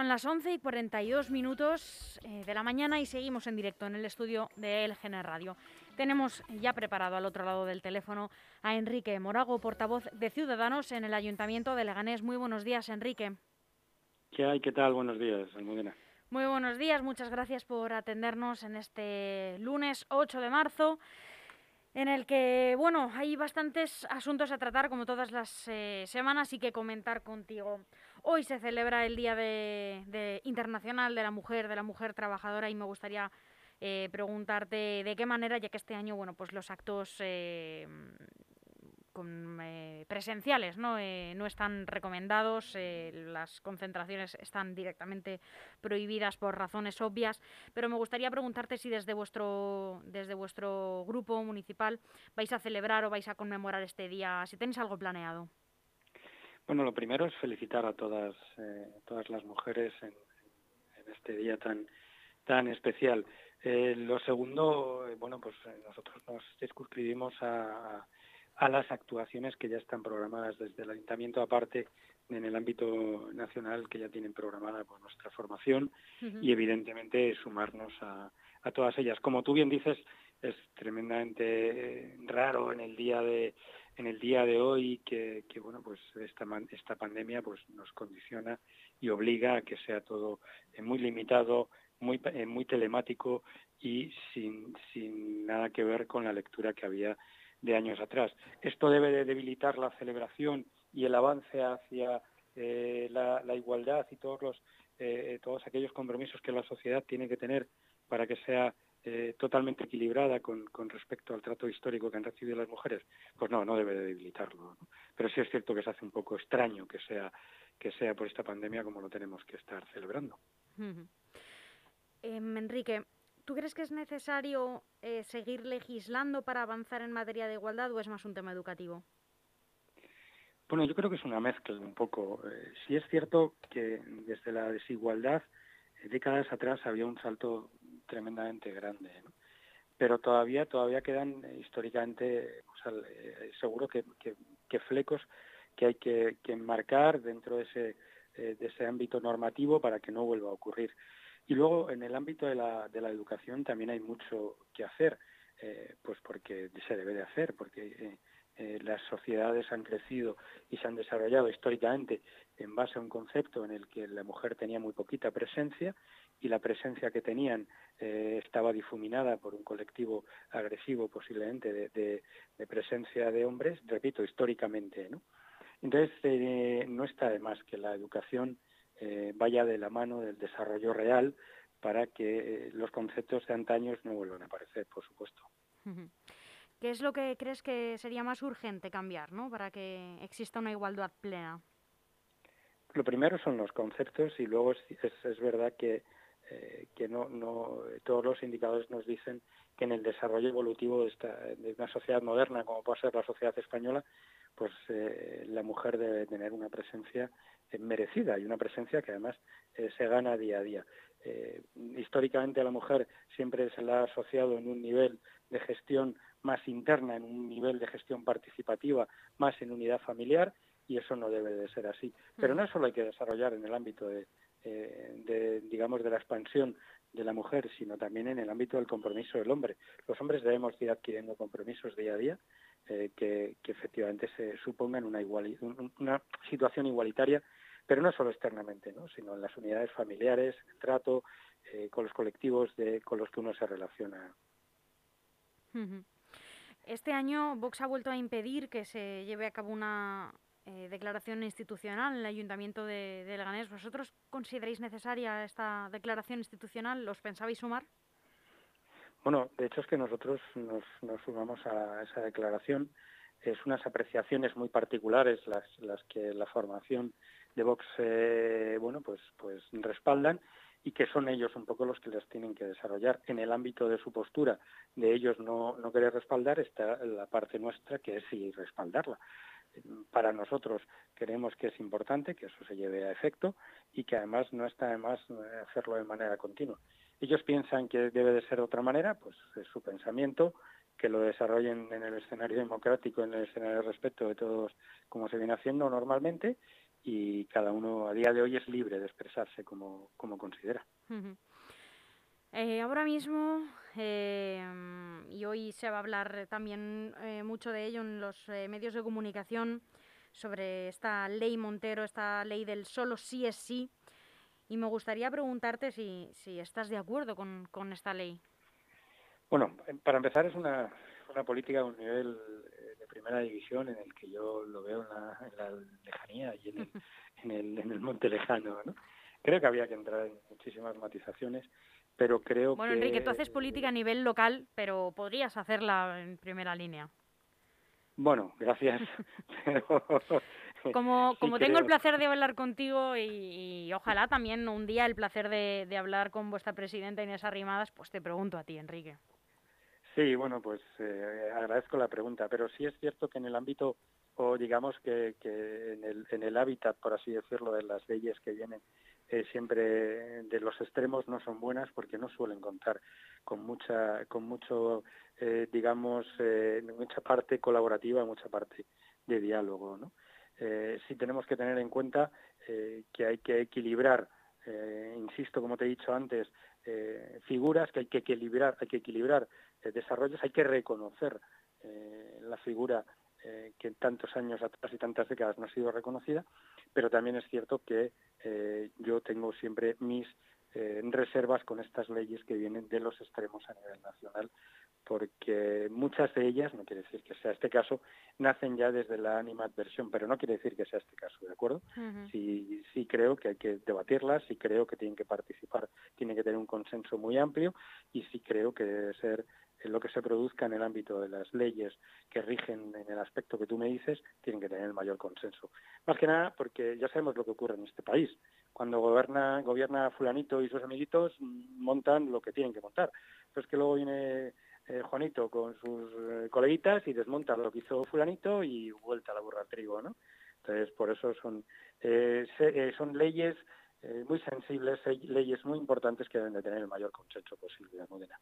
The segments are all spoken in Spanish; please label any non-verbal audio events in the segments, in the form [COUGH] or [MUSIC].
Son las 11 y 42 minutos eh, de la mañana y seguimos en directo en el estudio de LGN Radio. Tenemos ya preparado al otro lado del teléfono a Enrique Morago, portavoz de Ciudadanos en el Ayuntamiento de Leganés. Muy buenos días, Enrique. ¿Qué hay? ¿Qué tal? Buenos días, Almudena. Muy buenos días, muchas gracias por atendernos en este lunes 8 de marzo en el que, bueno, hay bastantes asuntos a tratar como todas las eh, semanas y que comentar contigo. Hoy se celebra el Día de, Internacional de la Mujer, de la Mujer Trabajadora y me gustaría eh, preguntarte de qué manera, ya que este año, bueno, pues los actos eh, eh, presenciales ¿no? no están recomendados, las concentraciones están directamente prohibidas por razones obvias, pero me gustaría preguntarte si desde vuestro, desde vuestro grupo municipal vais a celebrar o vais a conmemorar este día, si tenéis algo planeado. Bueno, lo primero es felicitar a todas, eh, todas las mujeres en, este día tan, tan especial. Eh, lo segundo, eh, bueno, pues nosotros nos circunscribimos a, a las actuaciones que ya están programadas desde el ayuntamiento, aparte en el ámbito nacional que ya tienen programada por nuestra formación y evidentemente sumarnos a, a todas ellas. Como tú bien dices, es tremendamente raro en el día de en el día de hoy que, bueno pues esta esta pandemia pues nos condiciona y obliga a que sea todo eh, muy limitado muy eh, muy telemático y sin, sin nada que ver con la lectura que había de años atrás. Esto debe de debilitar la celebración y el avance hacia eh, la, igualdad y todos los todos aquellos compromisos que la sociedad tiene que tener para que sea eh, totalmente equilibrada con, con, respecto al trato histórico que han recibido las mujeres, pues no, no debe de debilitarlo. Pero sí es cierto que se hace un poco extraño que sea, que sea por esta pandemia como lo tenemos que estar celebrando. Em, Enrique, ¿tú crees que es necesario eh, seguir legislando para avanzar en materia de igualdad o es más un tema educativo? Bueno, yo creo que es una mezcla un poco. Eh, sí es cierto que desde la desigualdad, décadas atrás había un salto tremendamente grande. Pero todavía todavía quedan eh, históricamente, eh, seguro que, flecos que hay que, que enmarcar dentro de ese, eh, de ese ámbito normativo para que no vuelva a ocurrir. Y luego en el ámbito de la, de la educación también hay mucho que hacer, pues porque se debe de hacer, porque las sociedades han crecido y se han desarrollado históricamente en base a un concepto en el que la mujer tenía muy poquita presencia y la presencia que tenían eh, estaba difuminada por un colectivo agresivo posiblemente de, presencia de hombres, repito, históricamente. ¿no? Entonces, eh, no está de más que la educación eh, vaya de la mano del desarrollo real para que los conceptos de antaños no vuelvan a aparecer, por supuesto. ¿Qué es lo que crees que sería más urgente cambiar ¿no? para que exista una igualdad plena? Lo primero son los conceptos y luego es verdad que eh, que no, no todos los indicadores nos dicen que en el desarrollo evolutivo de, esta, de una sociedad moderna como puede ser la sociedad española, pues eh, la mujer debe tener una presencia eh, merecida y una presencia que además se gana día a día. históricamente a la mujer siempre se la ha asociado en un nivel de gestión más interna, en un nivel de gestión participativa, más en unidad familiar, y eso no debe de ser así. Pero no solo hay que desarrollar en el ámbito de, eh, de, digamos, de la expansión de la mujer, sino también en el ámbito del compromiso del hombre. Los hombres debemos ir adquiriendo compromisos día a día eh, que, efectivamente se supongan una, una situación igualitaria, pero no solo externamente, ¿no? sino en las unidades familiares, en el trato, eh, con los colectivos de, con los que uno se relaciona. Este año Vox ha vuelto a impedir que se lleve a cabo una, eh, declaración institucional en el Ayuntamiento de, de. ¿Vosotros consideráis necesaria esta declaración institucional? ¿Los pensabais sumar? Bueno, de hecho es que nosotros nos, sumamos a esa declaración. Es unas apreciaciones muy particulares las, las que la formación de Vox, eh, bueno, pues, pues respaldan y que son ellos un poco los que las tienen que desarrollar. En el ámbito de su postura, de ellos no, no querer respaldar, está la parte nuestra que es sí respaldarla para nosotros creemos que es importante que eso se lleve a efecto y que además no está de más eh, hacerlo de manera continua. Ellos piensan que debe de ser de otra manera, pues es su pensamiento, que lo desarrollen en el escenario democrático, en el escenario de respeto de todos, como se viene haciendo normalmente, y cada uno a día de hoy es libre de expresarse como, como considera. Eh, ahora mismo, eh, y hoy se va a hablar también eh, mucho de ello en los medios de comunicación, sobre esta ley Montero, esta ley del solo sí es sí, y me gustaría preguntarte si, si estás de acuerdo con, con esta ley. Bueno, para empezar es una, una política a un nivel de primera división en el que yo lo veo en la, en la lejanía y en el, [LAUGHS] en el, en el monte lejano. ¿no? Creo que había que entrar en muchísimas matizaciones pero creo bueno, Enrique, tú haces política a nivel local, pero podrías hacerla en primera línea. Bueno, gracias. [LAUGHS] [LAUGHS] como como tengo el placer de hablar contigo y, ojalá también un día el placer de, de, hablar con vuestra presidenta Inés Arrimadas, pues te pregunto a ti, Enrique. Sí, bueno, pues eh, agradezco la pregunta, pero sí es cierto que en el ámbito, o digamos que, en, el, en el hábitat, por así decirlo, de las leyes que vienen eh, siempre de los extremos no son buenas porque no suelen contar con mucha con mucho eh, digamos eh, mucha parte colaborativa mucha parte de diálogo no sí tenemos que tener en cuenta que hay que equilibrar insisto como te he dicho antes figuras que hay que equilibrar hay que equilibrar desarrollos hay que reconocer la figura que en tantos años atrás y tantas décadas no ha sido reconocida pero también es cierto que eh, yo tengo siempre mis eh, reservas con estas leyes que vienen de los extremos a nivel nacional, porque muchas de ellas, no quiere decir que sea este caso, nacen ya desde la animadversión, pero no quiere decir que sea este caso, ¿de acuerdo? sí, sí creo que hay que debatirlas, sí creo que tienen que participar, tiene que tener un consenso muy amplio y sí creo que debe ser en lo que se produzca en el ámbito de las leyes que rigen en el aspecto que tú me dices, tienen que tener el mayor consenso. Más que nada porque ya sabemos lo que ocurre en este país. Cuando gobierna, gobierna fulanito y sus amiguitos mm, montan lo que tienen que montar. Pero es que luego viene eh, Juanito con sus eh, coleguitas y desmonta lo que hizo fulanito y vuelta a la burra al trigo, ¿no? Entonces, por eso son, eh, se, son leyes muy sensibles, leyes muy importantes que deben de tener el mayor consenso posible, Modena.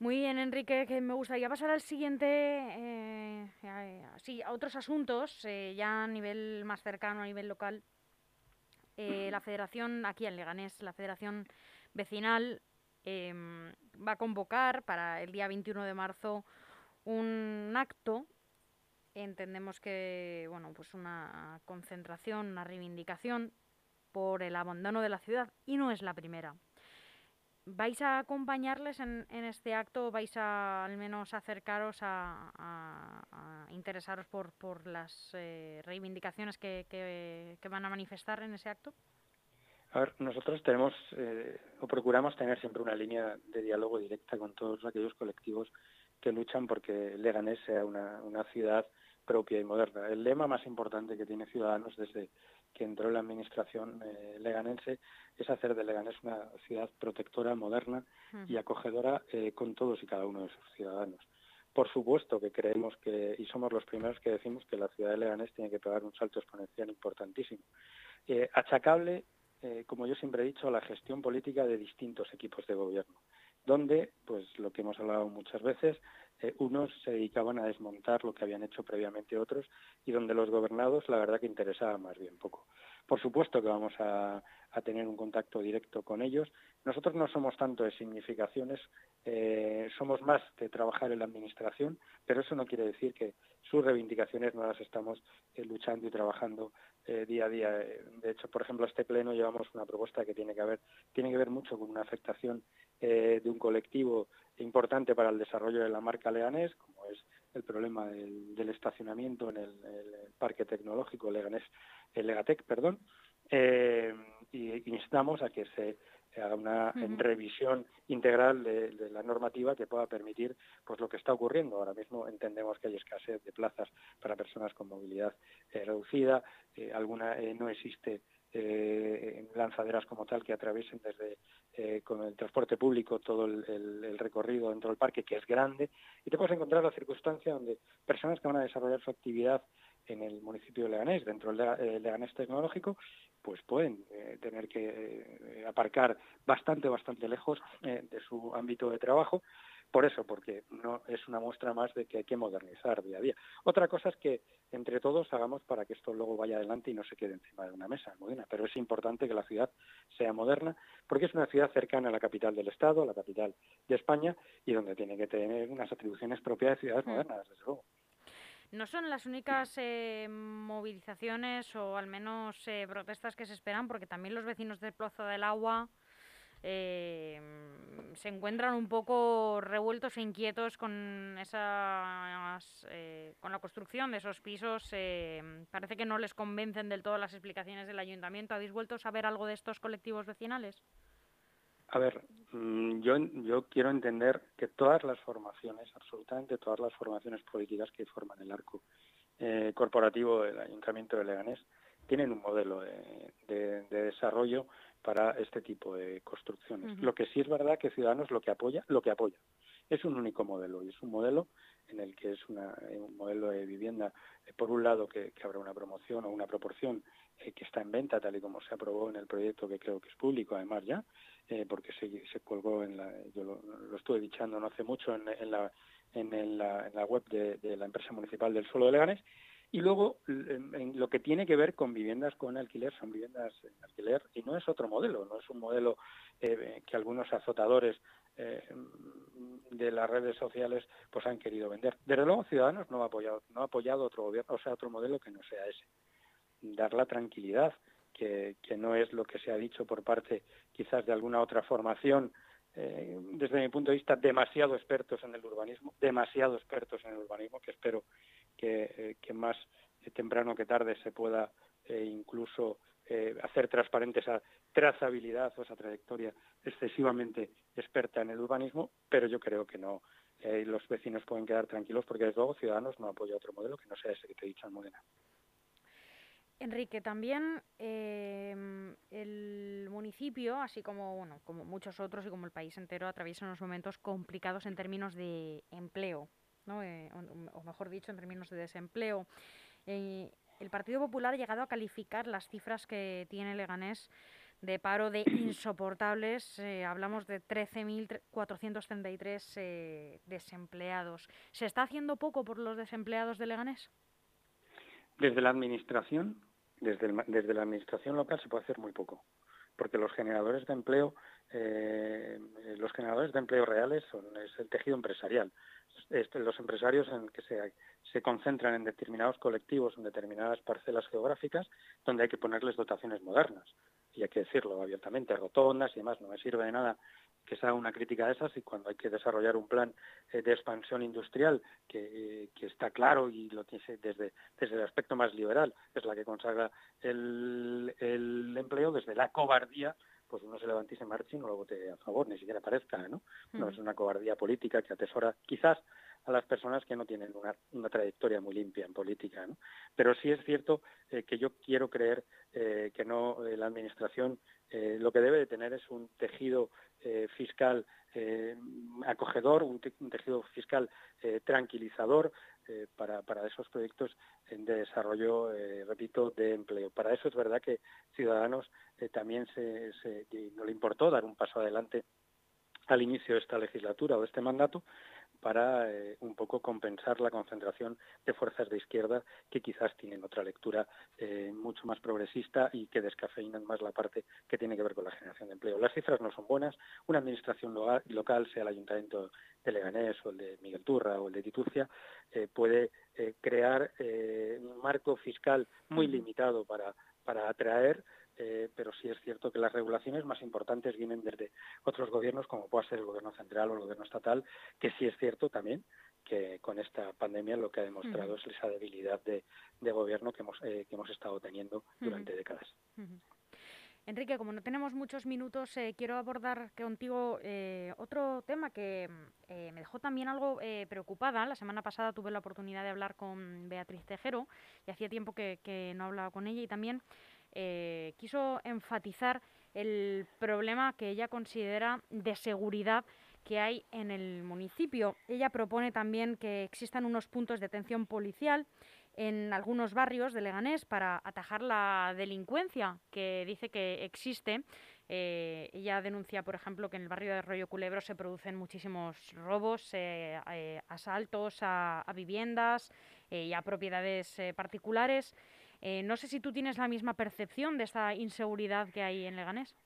Muy bien, Enrique, que me gustaría pasar al siguiente, eh, a otros asuntos, eh, ya a nivel más cercano, a nivel local. Eh, la federación, aquí en Leganés, la federación vecinal em, va a convocar para el día 21 de marzo un acto. Entendemos que, bueno, pues una concentración, una reivindicación por el abandono de la ciudad y no es la primera. ¿Vais a acompañarles en, este acto? ¿Vais a al menos acercaros a, interesaros por, las eh, reivindicaciones que, van a manifestar en ese acto? A ver, nosotros tenemos eh, o procuramos tener siempre una línea de diálogo directa con todos aquellos colectivos que luchan porque Leganés sea una, una ciudad propia y moderna. El lema más importante que tiene Ciudadanos desde que entró en la administración eh, leganense es hacer de Leganés una ciudad protectora, moderna y acogedora eh, con todos y cada uno de sus ciudadanos. Por supuesto que creemos que, y somos los primeros que decimos que la ciudad de Leganés tiene que pegar un salto exponencial importantísimo. Eh, achacable, eh, como yo siempre he dicho, la gestión política de distintos equipos de gobierno, donde, pues lo que hemos hablado muchas veces, eh, unos se dedicaban a desmontar lo que habían hecho previamente otros y donde los gobernados la verdad que interesaba más bien poco. Por supuesto que vamos a, tener un contacto directo con ellos. Nosotros no somos tanto de significaciones, eh, somos más de trabajar en la administración, pero eso no quiere decir que sus reivindicaciones no las estamos eh, luchando y trabajando eh, día a día. De hecho, por ejemplo, a este pleno llevamos una propuesta que tiene que ver, tiene que ver mucho con una afectación de un colectivo importante para el desarrollo de la marca Leganés, como es el problema del, del estacionamiento en el, el, parque tecnológico Leganés, el Legatec, perdón, eh, y instamos a que se haga una uh -huh. revisión integral de, de, la normativa que pueda permitir pues lo que está ocurriendo. Ahora mismo entendemos que hay escasez de plazas para personas con movilidad eh, reducida, eh, alguna eh, no existe lanzaderas como tal que atraviesen desde con el transporte público todo el, el, el, recorrido dentro del parque, que es grande, y te puedes encontrar la circunstancia donde personas que van a desarrollar su actividad en el municipio de Leganés, dentro del eh, Leganés tecnológico, pues pueden eh, tener que eh, aparcar bastante, bastante lejos eh, de su ámbito de trabajo, por eso, porque no es una muestra más de que hay que modernizar día a día. Otra cosa es que entre todos hagamos para que esto luego vaya adelante y no se quede encima de una mesa moderna. Pero es importante que la ciudad sea moderna porque es una ciudad cercana a la capital del Estado, a la capital de España y donde tiene que tener unas atribuciones propias de ciudades mm. modernas, desde luego. No son las únicas eh, movilizaciones o al menos eh, protestas que se esperan, porque también los vecinos del Plaza del Agua eh, se encuentran un poco revueltos e inquietos con esas, eh, con la construcción de esos pisos. Eh, parece que no les convencen del todo las explicaciones del ayuntamiento. ¿Habéis vuelto a saber algo de estos colectivos vecinales? A ver, mm, yo, yo quiero entender que todas las formaciones, absolutamente todas las formaciones políticas que forman el arco corporativo del Ayuntamiento de Leganés, tienen un modelo de desarrollo para este tipo de construcciones. Lo que sí es verdad que Ciudadanos lo que apoya, lo que apoya es un único modelo y es un modelo en el que es un modelo de vivienda, eh, por un lado que, habrá una promoción o una proporción eh, que está en venta tal y como se aprobó en el proyecto que creo que es público además ya, eh, porque se, colgó en la, yo lo, estuve dichando no hace mucho en, la, en, la, en la web de, la empresa municipal del suelo de Leganes y luego, lo que tiene que ver con viviendas con alquiler, son viviendas en alquiler y no es otro modelo, no es un modelo eh, que algunos azotadores eh, de las redes sociales pues han querido vender. Desde luego, Ciudadanos no ha apoyado, no ha apoyado otro gobierno, o sea, otro modelo que no sea ese. Dar la tranquilidad, que, que no es lo que se ha dicho por parte quizás de alguna otra formación eh, desde mi punto de vista, demasiado expertos en el urbanismo, demasiado expertos en el urbanismo, que espero que, eh, más temprano que tarde se pueda eh, hacer transparente esa trazabilidad o esa trayectoria excesivamente experta en el urbanismo, pero yo creo que no. los vecinos pueden quedar tranquilos porque, desde luego, Ciudadanos no apoya otro modelo que no sea ese que te he dicho en Modena. Enrique, también em, el municipio, así como, bueno, como muchos otros y como el país entero, atraviesa unos momentos complicados en términos de empleo, ¿no? Eh, o, mejor dicho, en términos de desempleo. Eh, el Partido Popular ha llegado a calificar las cifras que tiene Leganés de paro de [CLEARS THROAT] insoportables. Eh, hablamos de 13.433 desempleados. ¿Se está haciendo poco por los desempleados de Leganés? Desde la administración, desde, desde la administración local se puede hacer muy poco, porque los generadores de empleo, eh, los generadores de empleo reales son es el tejido empresarial. Este, los empresarios en que se, se concentran en determinados colectivos, en determinadas parcelas geográficas, donde hay que ponerles dotaciones modernas. Y hay que decirlo abiertamente, rotondas y demás. No me sirve de nada que se haga una crítica de esas y cuando hay que desarrollar un plan eh, de expansión industrial que, está claro y lo tiene desde, desde el aspecto más liberal, es la que consagra el, el empleo, desde la cobardía pues uno se levante y se marche y no lo vote a favor, ni siquiera parezca, ¿no? No es una cobardía política que atesora quizás a las personas que no tienen una, una trayectoria muy limpia en política, ¿no? Pero sí es cierto eh, que yo quiero creer eh, que no la administración lo que debe de tener es un tejido eh, fiscal eh, acogedor, un, tejido fiscal eh, para, para, esos proyectos de desarrollo, repito, de empleo. Para eso es verdad que Ciudadanos también se, no le importó dar un paso adelante al inicio de esta legislatura o de este mandato para eh, un poco compensar la concentración de fuerzas de izquierda que quizás tienen otra lectura eh, mucho más progresista y que descafeinan más la parte que tiene que ver con la generación de empleo. Las cifras no son buenas. Una administración local, sea el Ayuntamiento de Leganés o el de Miguel Turra o el de Titucia, eh, puede crear un marco fiscal muy limitado para, para atraer eh, pero sí es cierto que las regulaciones más importantes vienen desde otros gobiernos, como pueda ser el gobierno central o el gobierno estatal, que sí es cierto también que con esta pandemia lo que ha demostrado es esa debilidad de, gobierno que hemos, eh, que hemos estado teniendo durante décadas. Enrique, como no tenemos muchos minutos, eh, quiero abordar contigo otro tema que me dejó también algo preocupada. La semana pasada tuve la oportunidad de hablar con Beatriz Tejero y hacía tiempo que, que no hablaba con ella y también eh, quiso enfatizar el problema que ella considera de seguridad que hay en el municipio. Ella propone también que existan unos puntos de atención policial en algunos barrios de Leganés para atajar la delincuencia que dice que existe Eh, ella denuncia, por ejemplo, que en el barrio de Arroyo Culebro se producen muchísimos robos, eh, asaltos a viviendas y a propiedades particulares. No sé si tú tienes la misma percepción de esta inseguridad que hay en Leganés.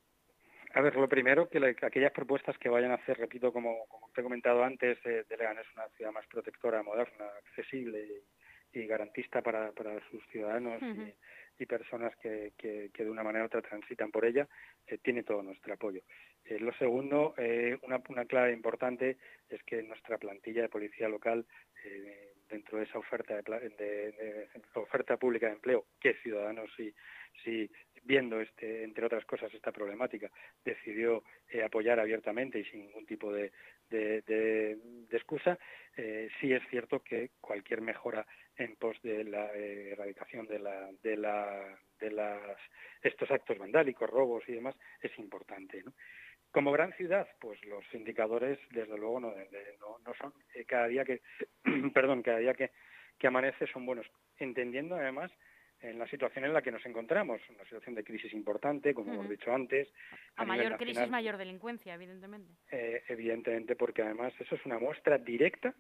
A ver, lo primero, que, aquellas propuestas que vayan a hacer, repito, como, como te he comentado antes, de, de Leganés una ciudad más protectora, moderna, accesible y, garantista para, para sus ciudadanos y, personas que, que, de una manera u otra transitan por ella, eh, tiene todo nuestro apoyo. Eh, lo segundo, eh, una, una clave importante es que nuestra plantilla de policía local dentro de esa oferta de, de, oferta pública de empleo que Ciudadanos sí, sí viendo este entre otras cosas esta problemática decidió eh, apoyar abiertamente y sin ningún tipo de, de, excusa eh, sí es cierto que cualquier mejora en pos de la eh, erradicación de la de la de las estos actos vandálicos robos y demás es importante ¿no? Como gran ciudad, pues los indicadores, desde luego, no, no, son eh, cada día que, [CLEARS THROAT] perdón, cada día que, que amanece son buenos, entendiendo además en la situación en la que nos encontramos, una situación de crisis importante, como hemos dicho antes. A, mayor crisis, mayor delincuencia, evidentemente. Eh, evidentemente, porque además eso es una muestra directa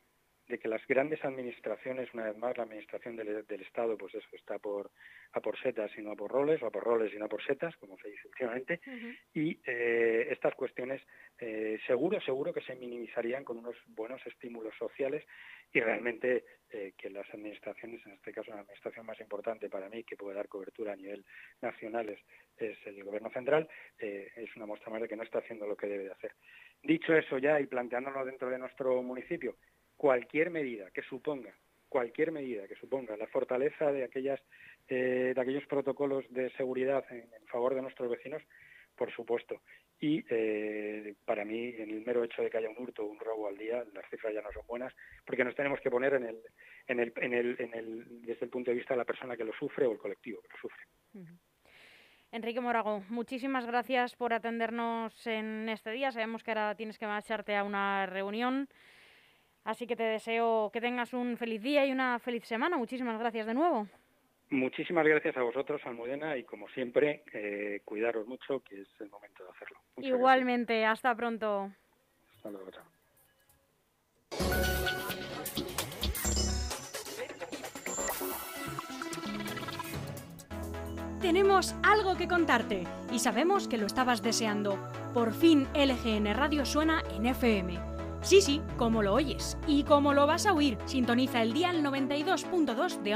de que las grandes administraciones, una vez más, la administración del, Estado, pues eso está por a por setas y no a por roles, o a por roles y no a por setas, como se dice últimamente, y eh, estas cuestiones eh, seguro, seguro que se minimizarían con unos buenos estímulos sociales y realmente eh, que las administraciones, en este caso la administración más importante para mí, que puede dar cobertura a nivel nacional, es, es el Gobierno Central, es una muestra más de que no está haciendo lo que debe de hacer. Dicho eso ya y planteándolo dentro de nuestro municipio, cualquier medida que suponga cualquier medida que suponga la fortaleza de aquellas eh, de aquellos protocolos de seguridad en, favor de nuestros vecinos por supuesto y eh, para mí en el mero hecho de que haya un hurto o un robo al día las cifras ya no son buenas porque nos tenemos que poner en el, en el, en el, en el desde el punto de vista de la persona que lo sufre o el colectivo que lo sufre Enrique Morago, muchísimas gracias por atendernos en este día. Sabemos que ahora tienes que marcharte a una reunión. Así que te deseo que tengas un feliz día y una feliz semana. Muchísimas gracias de nuevo. Muchísimas gracias a vosotros, Almudena, y como siempre, eh, cuidaros mucho, que es el momento de hacerlo. Igualmente, hasta pronto. Hasta luego, chao. Tenemos algo que contarte y sabemos que lo estabas deseando. Por fin LGN Radio suena en FM Sí, sí, como lo oyes y como lo vas a oír, sintoniza el día 92.2 de